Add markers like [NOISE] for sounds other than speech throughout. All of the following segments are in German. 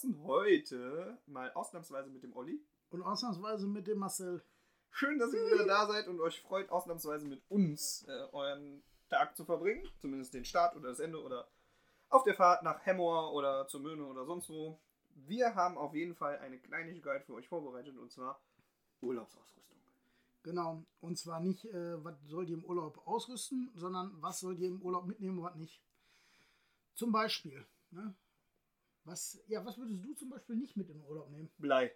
Brotkasten. Heute mal ausnahmsweise mit dem Olli. Und ausnahmsweise mit dem Marcel. Schön, dass ihr wieder da seid und euch freut, ausnahmsweise mit uns äh, euren Tag zu verbringen. Zumindest den Start oder das Ende oder auf der Fahrt nach Hemmoor oder zur Möhne oder sonst wo. Wir haben auf jeden Fall eine Kleinigkeit für euch vorbereitet und zwar Urlaubsausrüstung. Genau. Und zwar nicht, äh, was sollt ihr im Urlaub ausrüsten, sondern was sollt ihr im Urlaub mitnehmen und was nicht. Zum Beispiel, ne? Was, ja, was würdest du zum Beispiel nicht mit in den Urlaub nehmen? Blei.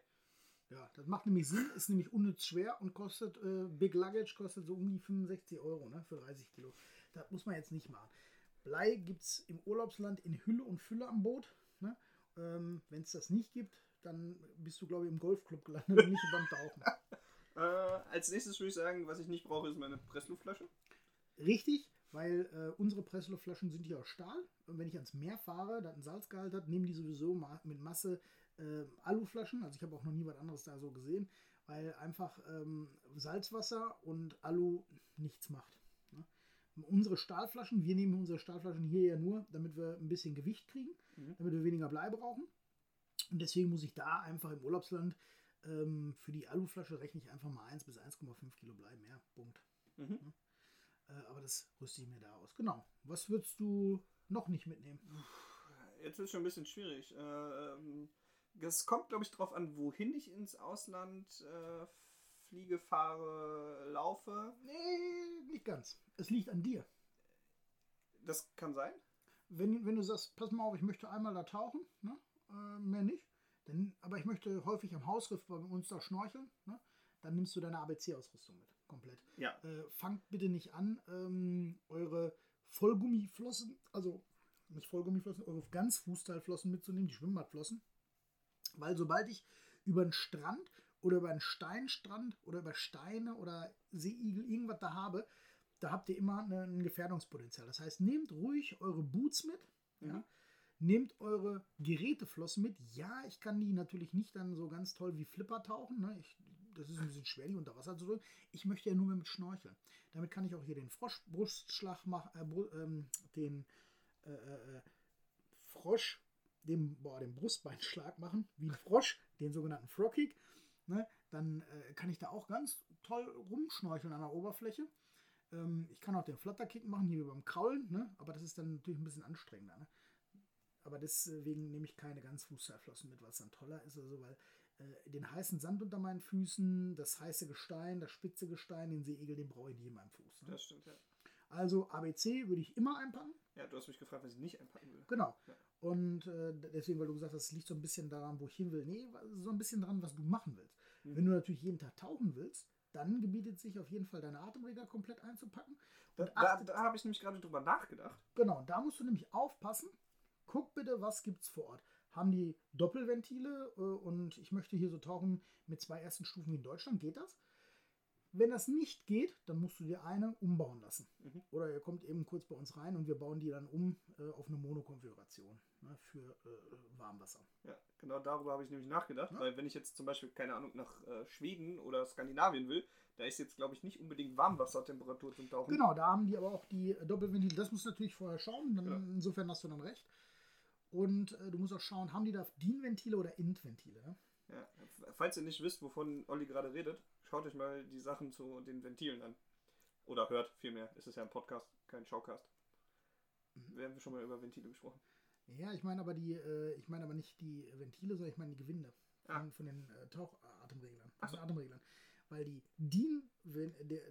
Ja, das macht nämlich Sinn, ist nämlich unnütz schwer und kostet, äh, Big Luggage kostet so um die 65 Euro ne, für 30 Kilo. Das muss man jetzt nicht machen. Blei gibt es im Urlaubsland in Hülle und Fülle am Boot. Ne? Ähm, Wenn es das nicht gibt, dann bist du, glaube ich, im Golfclub gelandet und nicht beim Tauchen. [LAUGHS] Äh, als nächstes würde ich sagen, was ich nicht brauche, ist meine Pressluftflasche. Richtig, weil äh, unsere Pressluftflaschen sind hier aus Stahl. Und wenn ich ans Meer fahre, da ein Salzgehalt hat, nehmen die sowieso ma mit Masse äh, Aluflaschen. Also ich habe auch noch nie was anderes da so gesehen, weil einfach ähm, Salzwasser und Alu nichts macht. Ne? Unsere Stahlflaschen, wir nehmen unsere Stahlflaschen hier ja nur, damit wir ein bisschen Gewicht kriegen, Mhm. damit wir weniger Blei brauchen. Und deswegen muss ich da einfach im Urlaubsland ähm, für die Aluflasche rechne ich einfach mal 1 bis 1,5 Kilo Blei mehr. Punkt. Mhm. Äh, aber das rüste ich mir da aus. Genau. Was würdest du noch nicht mitnehmen? Jetzt wird es schon ein bisschen schwierig. Äh, ähm, Es kommt, glaube ich, darauf an, wohin ich ins Ausland äh, fliege, fahre, laufe. Nee, nicht ganz. Es liegt an dir. Das kann sein. Wenn, wenn du sagst, pass mal auf, ich möchte einmal da tauchen, ne? äh, mehr nicht, dann, aber ich möchte häufig am Hausriff bei uns da schnorcheln, ne? dann nimmst du deine ABC-Ausrüstung mit, komplett. Ja. Äh, fangt bitte nicht an, ähm, eure Vollgummiflossen, also nicht Vollgummiflossen, eure Ganzfußteilflossen mitzunehmen, die Schwimmbadflossen. Weil sobald ich über einen Strand oder über einen Steinstrand oder über Steine oder Seeigel irgendwas da habe, da habt ihr immer eine, ein Gefährdungspotenzial. Das heißt, nehmt ruhig eure Boots mit. Ja? Mhm. Nehmt eure Geräteflossen mit. Ja, ich kann die natürlich nicht dann so ganz toll wie Flipper tauchen. Ne? Ich, das ist ein bisschen schwer, die unter Wasser zu drücken. Ich möchte ja nur mit Schnorcheln. Damit kann ich auch hier den Froschbrustschlag machen, äh, ähm, den äh, äh, Frosch, den, boah, den Brustbeinschlag machen, wie ein Frosch, den sogenannten Frogkick. Ne? Dann äh, kann ich da auch ganz toll rumschnorcheln an der Oberfläche. Ähm, ich kann auch den Flutterkick machen, hier beim Kraulen, ne? aber das ist dann natürlich ein bisschen anstrengender. Ne? Aber deswegen nehme ich keine Ganzfußteilflossen mit, was dann toller ist, also weil äh, den heißen Sand unter meinen Füßen, das heiße Gestein, das spitze Gestein, den Seeigel, den brauche ich nie in meinem Fuß. Ne? Das stimmt, ja. Also ABC würde ich immer einpacken. Ja, du hast mich gefragt, was ich nicht einpacken will. Genau. Ja. Und äh, deswegen, weil du gesagt hast, es liegt so ein bisschen daran, wo ich hin will. Nee, so ein bisschen daran, was du machen willst. Mhm. Wenn du natürlich jeden Tag tauchen willst, dann gebietet sich auf jeden Fall deine Atemregler komplett einzupacken. Da, Und da, achtet, da habe ich nämlich gerade drüber nachgedacht. genau, da musst du nämlich aufpassen. Guck bitte, was gibt's vor Ort. Haben die Doppelventile äh, und ich möchte hier so tauchen mit zwei ersten Stufen wie in Deutschland, geht das? Wenn das nicht geht, dann musst du dir eine umbauen lassen. Mhm. Oder ihr kommt eben kurz bei uns rein und wir bauen die dann um äh, auf eine Monokonfiguration ne, für äh, Warmwasser. Ja, genau darüber habe ich nämlich nachgedacht, Ja. weil wenn ich jetzt zum Beispiel, keine Ahnung, nach äh, Schweden oder Skandinavien will, da ist jetzt, glaube ich, nicht unbedingt Warmwassertemperatur zum Tauchen. Genau, da haben die aber auch die Doppelventile. Das musst du natürlich vorher schauen. Dann, Ja. Insofern hast du dann recht. Und äh, du musst auch schauen, haben die da DIN-Ventile oder INT-Ventile? Ne? Ja. Falls ihr nicht wisst, wovon Olli gerade redet, schaut euch mal die Sachen zu den Ventilen an. Oder hört vielmehr. Es ist ja ein Podcast, kein Showcast. Mhm. Wir haben schon mal über Ventile gesprochen. Ja, ich meine aber die, äh, ich meine aber nicht die Ventile, sondern ich meine die Gewinde Ah. von, von den äh, Tauchatemreglern. Ach so. Atemreglern. Weil die DIN, wenn, der,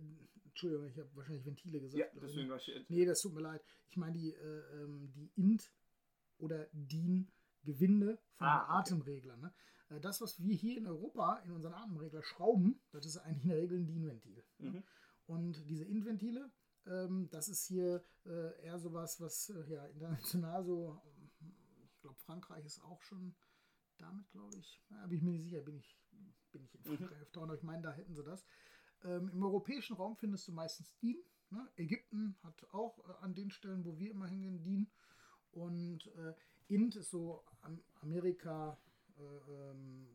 Entschuldigung, ich habe wahrscheinlich Ventile gesagt. Ja, deswegen war ich. Nee, das tut mir leid. Ich meine die, äh, ähm, die INT oder DIN Gewinde von Ah, okay. Atemreglern. Ne? Äh, Das, was wir hier in Europa in unseren Atemregler schrauben, das ist eigentlich in der Regel ein DIN-Ventil. Ne? Mhm. Und diese Indventile, ähm, das ist hier äh, eher sowas, was äh, ja international so, ich glaube, Frankreich ist auch schon damit, glaube ich. Ja, bin ich mir nicht sicher, bin ich, bin ich in Mhm. Frankreich öfter, aber ich meine, da hätten sie das. Ähm, Im europäischen Raum findest du meistens DIN. Ne? Ägypten hat auch äh, an den Stellen, wo wir immer hingehen, DIN. Und äh, Int ist so Am Amerika, äh, ähm,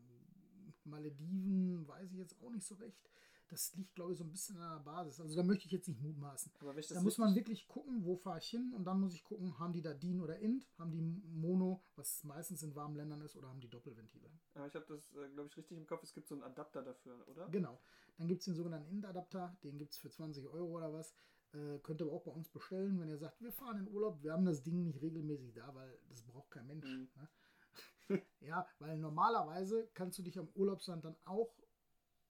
Malediven, weiß ich jetzt auch nicht so recht. Das liegt, glaube ich, so ein bisschen an der Basis. Also da möchte ich jetzt nicht mutmaßen. Da muss man wirklich gucken, wo fahre ich hin und dann muss ich gucken, haben die da DIN oder INT, haben die Mono, was meistens in warmen Ländern ist, oder haben die Doppelventile. Aber ich habe das, äh, glaube ich, richtig im Kopf. Es gibt so einen Adapter dafür, oder? Genau. Dann gibt es den sogenannten INT-Adapter, den gibt es für 20 Euro oder was. Äh, könnt ihr aber auch bei uns bestellen, wenn ihr sagt, wir fahren in Urlaub, wir haben das Ding nicht regelmäßig da, weil das braucht kein Mensch. Mhm. Ne? [LAUGHS] ja, weil normalerweise kannst du dich am Urlaubsland dann auch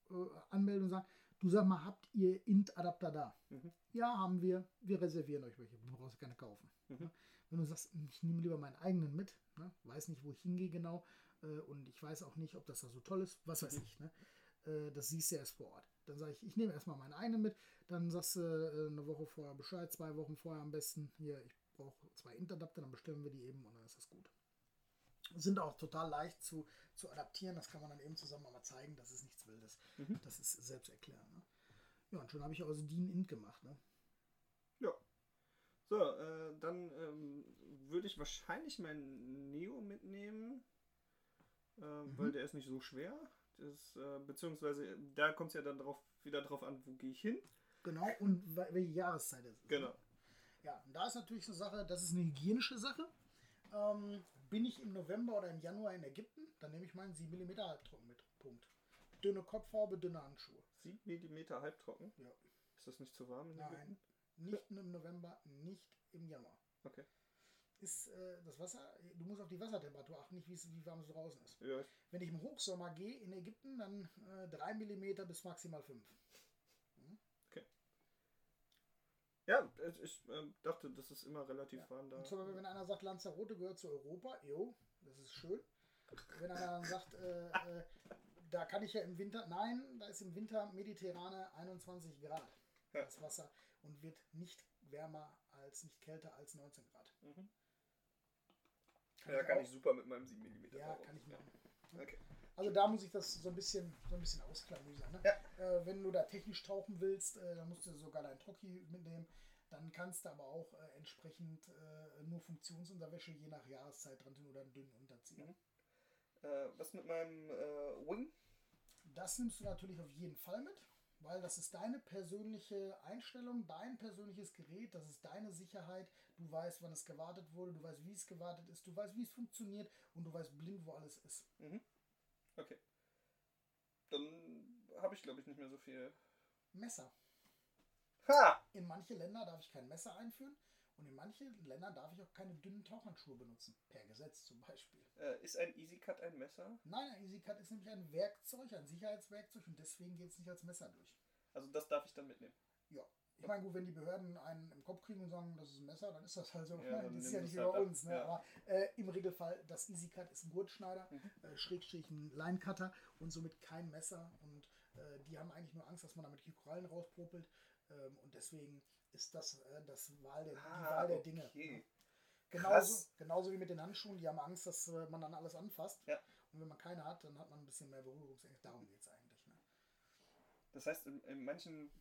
äh, anmelden und sagen, du sag mal, habt ihr INT-Adapter da? Mhm. Ja, haben wir. Wir reservieren euch welche. Du brauchst keine kaufen. Mhm. Ne? Wenn du sagst, ich nehme lieber meinen eigenen mit, ne? weiß nicht, wo ich hingehe genau äh, und ich weiß auch nicht, ob das da so toll ist, was weiß Mhm. ich. Ne? Äh, das siehst du erst vor Ort. Dann sage ich, ich nehme erstmal meinen eigenen mit, dann sagst du äh, eine Woche vorher Bescheid, zwei Wochen vorher am besten, hier, ich brauche zwei Interdapter, dann bestellen wir die eben und dann ist das gut. Sind auch total leicht zu, zu adaptieren, das kann man dann eben zusammen mal zeigen, das ist nichts Wildes. Mhm. Das ist selbsterklärend. Ne? Ja, und schon habe ich aus DIN Int gemacht. Ne? Ja. So, äh, dann ähm, würde ich wahrscheinlich meinen Neo mitnehmen, äh, weil der ist nicht so schwer. Das, äh, beziehungsweise da kommt es ja dann drauf, wieder drauf an, wo gehe ich hin. Genau, und we- welche Jahreszeit es ist. Genau. Ja, und da ist natürlich so eine Sache, das ist eine hygienische Sache. Ähm, bin ich im November oder im Januar in Ägypten, dann nehme ich meinen 7 mm Halbtrocken mit. Punkt. Dünne Kopfhaube, dünne Handschuhe. 7 mm halbtrocken. Ja. Ist das nicht zu warm in Nein, Ägypten? nicht im November, nicht im Januar. Okay. Ist äh, das Wasser, du musst auf die Wassertemperatur achten, nicht wie, warm es draußen ist. Ja, Wenn ich im Hochsommer gehe in Ägypten, dann äh, 3 mm bis maximal 5. ja ich, ähm, dachte, das ist immer relativ Ja. warm da. Und zum Beispiel, wenn einer sagt, Lanzarote gehört zu Europa, jo, das ist schön. Wenn einer dann sagt, äh, äh, da kann ich ja im Winter, nein, da ist im Winter mediterrane 21 Grad Ja. das Wasser und wird nicht wärmer als, nicht kälter als 19 Grad. Mhm. Kann Ja, ich kann auch- ich super mit meinem 7 mm. Ja, kann ich machen. Okay. Also da muss ich das so ein bisschen, so ein bisschen ausklamüsern. Ne? Äh, wenn du da technisch tauchen willst, äh, dann musst du sogar dein Toki mitnehmen. Dann kannst du aber auch äh, entsprechend äh, nur Funktionsunterwäsche je nach Jahreszeit dran tun oder einen dünnen Unterzieher. Mhm. Äh, was mit meinem äh, Wing? Das nimmst du natürlich auf jeden Fall mit, weil das ist deine persönliche Einstellung, dein persönliches Gerät, das ist deine Sicherheit. Du weißt, wann es gewartet wurde, du weißt, wie es gewartet ist, du weißt, wie es funktioniert und du weißt blind, wo alles ist. Mhm. Okay. Dann habe ich, glaube ich, nicht mehr so viel. Messer. Ha! In manche Länder darf ich kein Messer einführen und in manche Länder darf ich auch keine dünnen Tauchhandschuhe benutzen. Per Gesetz zum Beispiel. Äh, ist ein Easy Cut ein Messer? Nein, ein EasyCut ist nämlich ein Werkzeug, ein Sicherheitswerkzeug und deswegen geht es nicht als Messer durch. Also das darf ich dann mitnehmen. Ja. Ich meine, gut, wenn die Behörden einen im Kopf kriegen und sagen, das ist ein Messer, dann ist das halt so. Ja, [LAUGHS] das ist ja nicht halt über ab. uns. Ne? Ja. Aber äh, im Regelfall, das EasyCut ist ein Gurtschneider, Mhm. äh, Schrägstrich ein Line-Cutter und somit kein Messer. Und äh, die haben eigentlich nur Angst, dass man damit die Korallen rauspopelt. Ähm, und deswegen ist das äh, das Wahl der, die Wahl der Dinge. Ah, okay. Ne? Genauso, genauso wie mit den Handschuhen, die haben Angst, dass äh, man dann alles anfasst. Ja. Und wenn man keine hat, dann hat man ein bisschen mehr Berührungsängste. Darum geht es eigentlich. Ne? Das heißt, in, in manchen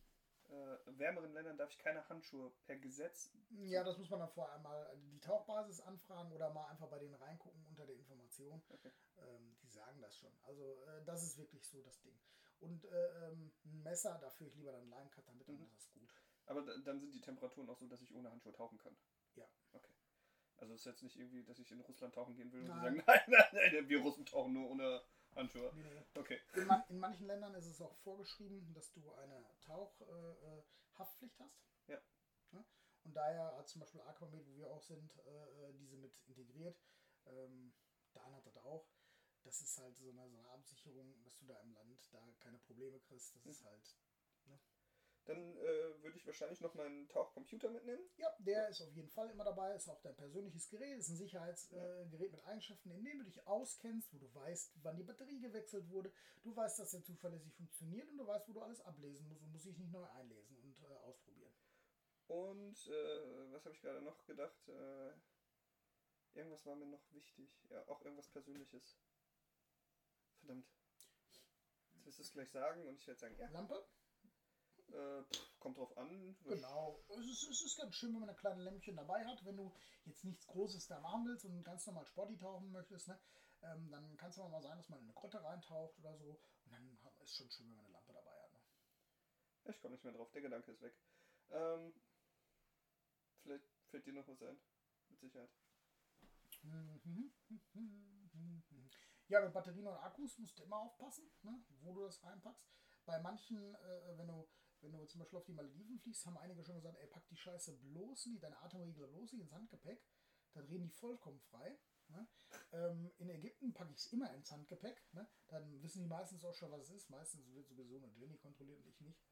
äh, wärmeren Ländern darf ich keine Handschuhe per Gesetz. Ja, das muss man dann vorher einmal die Tauchbasis anfragen oder mal einfach bei denen reingucken unter der Information. Okay. Ähm, die sagen das schon. Also äh, das ist wirklich so das Ding. Und äh, ähm, ein Messer, da führe ich lieber dann einen Line-Cutter mit, Mhm. und das ist gut. Aber da, dann sind die Temperaturen auch so, dass ich ohne Handschuhe tauchen kann. Ja. Okay. Also es ist jetzt nicht irgendwie, dass ich in Russland tauchen gehen will und Nein. die sagen, [LAUGHS] nein, nein, nein, wir Russen tauchen nur ohne Handschuhe. Nee, nee. Okay. In, man, in manchen Ländern ist es auch vorgeschrieben, dass du eine Tauchhaftpflicht äh, Haftpflicht hast. Ja. Ja? Und daher hat zum Beispiel Aquamed, wo wir auch sind, äh, diese mit integriert. Ähm, Dan hat das auch. Das ist halt so eine, so eine Absicherung, dass du da im Land da keine Probleme kriegst. Das ist halt. Dann äh, würde ich wahrscheinlich noch meinen Tauchcomputer mitnehmen. Ja, der ist auf jeden Fall immer dabei, ist auch dein persönliches Gerät, ist ein Sicherheitsgerät äh, mit Eigenschaften, in denen du dich auskennst, wo du weißt, wann die Batterie gewechselt wurde, du weißt, dass der zuverlässig funktioniert und du weißt, wo du alles ablesen musst und musst dich nicht neu einlesen und äh, ausprobieren. Und äh, was habe ich gerade noch gedacht? Äh, irgendwas war mir noch wichtig. Ja, auch irgendwas Persönliches. Verdammt. Jetzt wirst du es gleich sagen und ich werde sagen, ja. Lampe? Äh, pff, kommt drauf an. Genau. Es ist, es ist ganz schön, wenn man ein kleines Lämpchen dabei hat. Wenn du jetzt nichts Großes da machen willst und ganz normal Sporty tauchen möchtest, ne, ähm, dann kann es aber mal sein, dass man in eine Grotte reintaucht oder so. Und dann ist es schon schön, wenn man eine Lampe dabei hat. Ne? Ich komme nicht mehr drauf. Der Gedanke ist weg. Ähm, vielleicht fällt dir noch was ein. Mit Sicherheit. Ja, mit Batterien und Akkus musst du immer aufpassen, ne, wo du das reinpackst. Bei manchen, äh, wenn du wenn du zum Beispiel auf die Malediven fliegst, haben einige schon gesagt, ey, pack die Scheiße bloß nicht, deine Atemregler bloß nicht ins Handgepäck. Dann reden die vollkommen frei. Ne? Ähm, in Ägypten packe ich es immer ins Handgepäck. Ne? Dann wissen die meistens auch schon, was es ist. Meistens wird sowieso eine Jenny kontrolliert und ich nicht. [LAUGHS]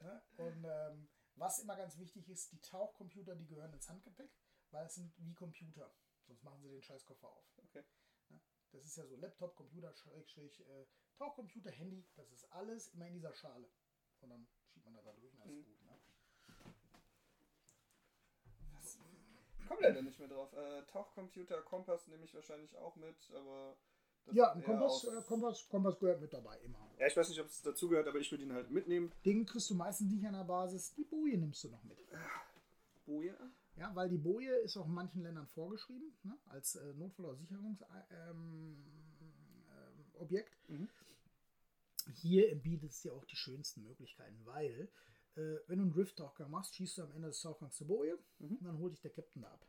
ne? Und ähm, was immer ganz wichtig ist, die Tauchcomputer, die gehören ins Handgepäck, weil es sind wie Computer. Sonst machen sie den Scheißkoffer auf. Okay. Ne? Das ist ja so Laptop, Computer, Schrägstrich, äh, Tauchcomputer, Handy, das ist alles immer in dieser Schale. Und dann schiebt man da, da durch und alles Mhm. gut. Ne? Ich komme leider nicht mehr drauf. Äh, Tauchcomputer, Kompass nehme ich wahrscheinlich auch mit, aber. das Ja, ein Kompass, äh, Kompass, Kompass gehört mit dabei, immer. Ja, ich weiß nicht, ob es dazugehört, aber ich würde ihn halt mitnehmen. Den kriegst du meistens nicht an der Basis. Die Boje nimmst du noch mit. Boje? Ja, weil die Boje ist auch in manchen Ländern vorgeschrieben, ne, als äh, Notfall- oder Sicherungsobjekt. Ähm, ähm, Objekt. Mhm. Hier bietet es dir auch die schönsten Möglichkeiten, weil, äh, wenn du einen Drift-Tauchgang machst, schießt du am Ende des Tauchgangs eine Boje Mhm. und dann holt dich der Captain da ab.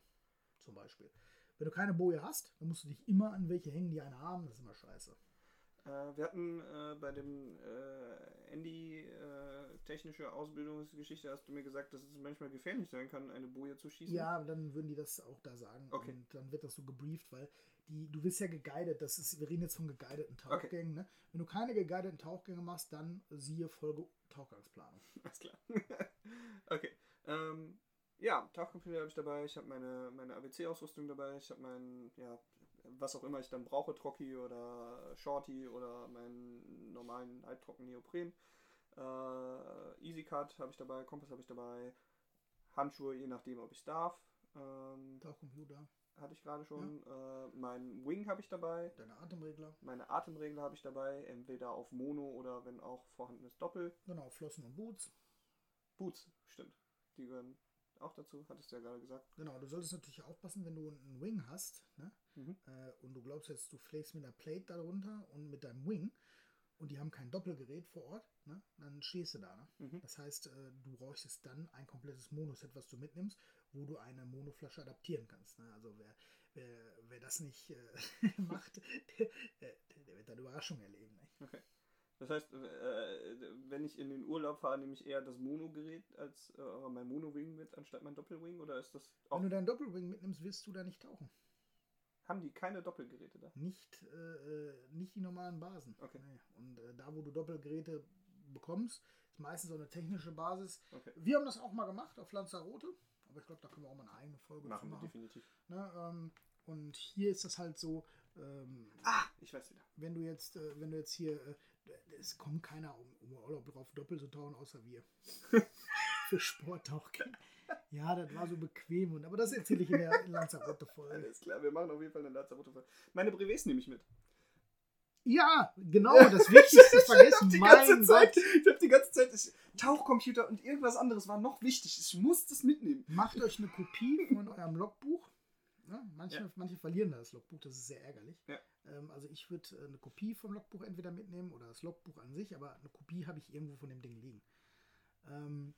Zum Beispiel. Wenn du keine Boje hast, dann musst du dich immer an welche hängen, die eine haben. Das ist immer scheiße. Äh, wir hatten äh, bei dem äh, Andy äh, technische Ausbildungsgeschichte, hast du mir gesagt, dass es manchmal gefährlich sein kann, eine Boje zu schießen. Ja, dann würden die das auch da sagen. Okay. Und dann wird das so gebrieft, weil die, du wirst ja geguided. Das ist, wir reden jetzt von geguideten Tauchgängen. Ne? Wenn du keine geguideten Tauchgänge machst, dann siehe Folge Tauchgangsplanung. [LAUGHS] Alles klar. [LAUGHS] okay. Ähm, ja, Tauchcomputer habe ich dabei, ich habe meine, meine ABC-Ausrüstung dabei, ich habe mein, ja, was auch immer ich dann brauche, Trocki oder Shorty oder meinen normalen halbtrocken Neopren. Äh, EasyCut habe ich dabei, Kompass habe ich dabei, Handschuhe, je nachdem, ob ich darf. Ähm, Tauchcomputer, hatte ich gerade schon. Äh, mein Wing habe ich dabei. deine Atemregler, Meine Atemregler habe ich dabei, entweder auf Mono oder wenn auch vorhandenes Doppel. genau, Flossen und Boots. Boots, stimmt. Die gehören auch dazu, hattest du ja gerade gesagt. Genau, du solltest natürlich aufpassen, wenn du einen Wing hast ne? Mhm. äh, und du glaubst jetzt, du fliegst mit einer Plate darunter und mit deinem Wing und die haben kein Doppelgerät vor Ort, ne? dann stehst du da. Ne? Mhm. Das heißt, äh, du bräuchtest dann ein komplettes Monoset, was du mitnimmst, wo du eine Monoflasche adaptieren kannst. Ne? Also wer, wer, wer das nicht äh, [LAUGHS] macht, [LAUGHS] der, der, der wird dann Überraschung erleben. Ne? Das heißt, äh, wenn ich in den Urlaub fahre, nehme ich eher das Mono-Gerät als äh, mein Mono-Wing mit, anstatt mein Doppelwing? Oder ist das auch. Wenn du deinen Doppelwing mitnimmst, wirst du da nicht tauchen. Haben die keine Doppelgeräte da? Nicht, äh, äh, nicht die normalen Basen. Okay. Nee. Und äh, da, wo du Doppelgeräte bekommst, ist meistens so eine technische Basis. Okay. Wir haben das auch mal gemacht auf Lanzarote, aber ich glaube, da können wir auch mal eine eigene Folge Machen zu wir machen. definitiv. Ne, ähm, und hier ist das halt so, ähm, Ah, ich weiß wieder. wenn du jetzt, äh, wenn du jetzt hier, äh, es kommt keiner um, um Urlaub drauf, doppelt zu tauchen, außer wir. [LAUGHS] Für Sporttauchgang. Ja, das war so bequem. Und, aber das erzähle ich in der Lanzarote-Folge. Alles klar, wir machen auf jeden Fall eine Lanzarote. Meine Brevets nehme ich mit. Ja, genau, [LAUGHS] das Wichtigste vergessen. die mein ganze Zeit, ich habe die ganze Zeit, ich, Tauchcomputer und irgendwas anderes war noch wichtig. Ich muss das mitnehmen. Macht euch eine Kopie von eurem Logbuch. Ja, manche, Ja. manche verlieren das Logbuch, das ist sehr ärgerlich. Ja. Ähm, also ich würde äh, eine Kopie vom Logbuch entweder mitnehmen oder das Logbuch an sich, aber eine Kopie habe ich irgendwo von dem Ding liegen. Ähm,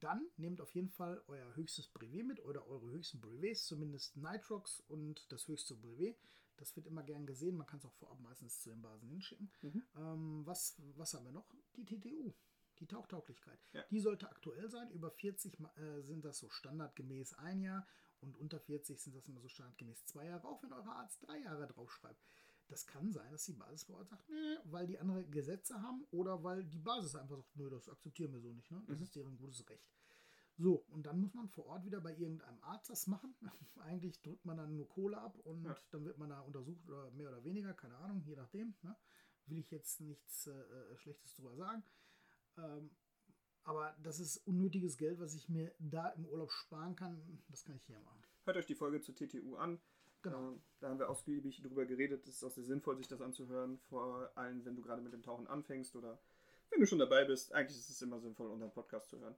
dann nehmt auf jeden Fall euer höchstes Brevet mit oder eure höchsten Brevets, zumindest Nitrox und das höchste Brevet. Das wird immer gern gesehen, man kann es auch vorab meistens zu den Basen hinschicken. Mhm. Ähm, was, was haben wir noch? Die TTU, die Tauchtauglichkeit. Ja. Die sollte aktuell sein. Über 40 ma- äh, sind das so standardgemäß ein Jahr und unter 40 sind das immer so standardgemäß zwei Jahre, auch wenn euer Arzt drei Jahre draufschreibt. Das kann sein, dass die Basis vor Ort sagt, nee, weil die andere Gesetze haben oder weil die Basis einfach sagt, nö, das akzeptieren wir so nicht. Ne? Das Mhm. ist deren gutes Recht. So, und dann muss man vor Ort wieder bei irgendeinem Arzt das machen. [LAUGHS] Eigentlich drückt man dann nur Kohle ab und Ja. dann wird man da untersucht oder mehr oder weniger, keine Ahnung, je nachdem. Ne? Will ich jetzt nichts äh, äh, Schlechtes drüber sagen. Ähm, aber das ist unnötiges Geld, was ich mir da im Urlaub sparen kann. Das kann ich hier machen. Hört euch die Folge zur TTU an. Genau. Ähm, da haben wir ausgiebig drüber geredet. Es ist auch sehr sinnvoll, sich das anzuhören. Vor allem, wenn du gerade mit dem Tauchen anfängst oder wenn du schon dabei bist. Eigentlich ist es immer sinnvoll, unseren Podcast zu hören.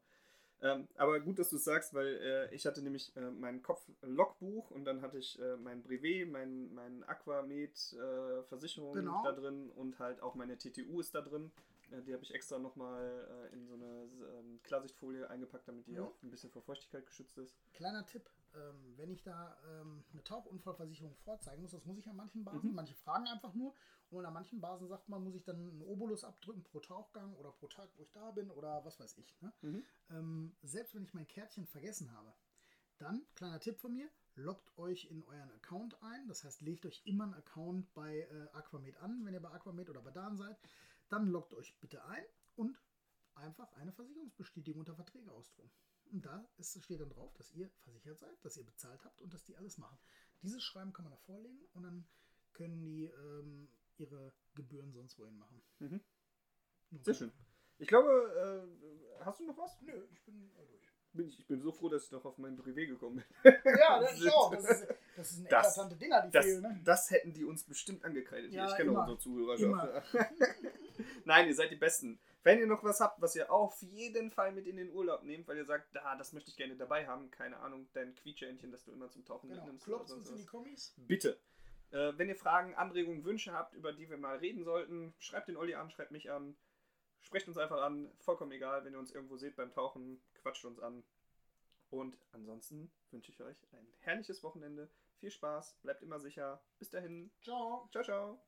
Ähm, aber gut, dass du es sagst, weil äh, ich hatte nämlich äh, mein Kopf-Logbuch und dann hatte ich äh, mein Brevet, mein, mein Aquamed-Versicherung Genau. da drin und halt auch meine TTU ist da drin. Die habe ich extra nochmal äh, in so eine ähm, Klarsichtfolie eingepackt, damit die Mhm. auch ein bisschen vor Feuchtigkeit geschützt ist. Kleiner Tipp, ähm, wenn ich da ähm, eine Tauchunfallversicherung vorzeigen muss, das muss ich an manchen Basen, Mhm. manche fragen einfach nur und an manchen Basen sagt man, muss ich dann einen Obolus abdrücken pro Tauchgang oder pro Tag, wo ich da bin oder was weiß ich. Ne? Mhm. Ähm, selbst wenn ich mein Kärtchen vergessen habe, dann, kleiner Tipp von mir, loggt euch in euren Account ein. Das heißt, legt euch immer einen Account bei äh, Aquamed an, wenn ihr bei Aquamed oder bei Dan seid. Dann loggt euch bitte ein und einfach eine Versicherungsbestätigung unter Verträge ausdrucken. Und da ist, steht dann drauf, dass ihr versichert seid, dass ihr bezahlt habt und dass die alles machen. Dieses Schreiben kann man da vorlegen und dann können die ähm, ihre Gebühren sonst wohin machen. Mhm. Sehr schön. Ich glaube, äh, hast du noch was? Nö, ich bin äh, durch. Bin ich, ich bin so froh, dass ich noch auf mein Brevet gekommen bin. [LAUGHS] Ja, das ist auch. Das ist, das ist eine Das- eklatante Dinger, die Das, fehlen. Ne? das hätten die uns bestimmt angekreidet. Ja, ich kenne immer. unsere Zuhörerschaft. [LAUGHS] Nein, ihr seid die Besten. Wenn ihr noch was habt, was ihr auf jeden Fall mit in den Urlaub nehmt, weil ihr sagt, da, das möchte ich gerne dabei haben, keine Ahnung, dein Quietscheentchen, das du immer zum Tauchen Genau. mitnimmst. Klopft uns in die. Kommis. Bitte. Äh, wenn ihr Fragen, Anregungen, Wünsche habt, über die wir mal reden sollten, schreibt den Olli an, schreibt mich an, sprecht uns einfach an, vollkommen egal, wenn ihr uns irgendwo seht beim Tauchen, quatscht uns an. Und ansonsten wünsche ich euch ein herrliches Wochenende, viel Spaß, bleibt immer sicher. Bis dahin, Ciao. ciao, ciao.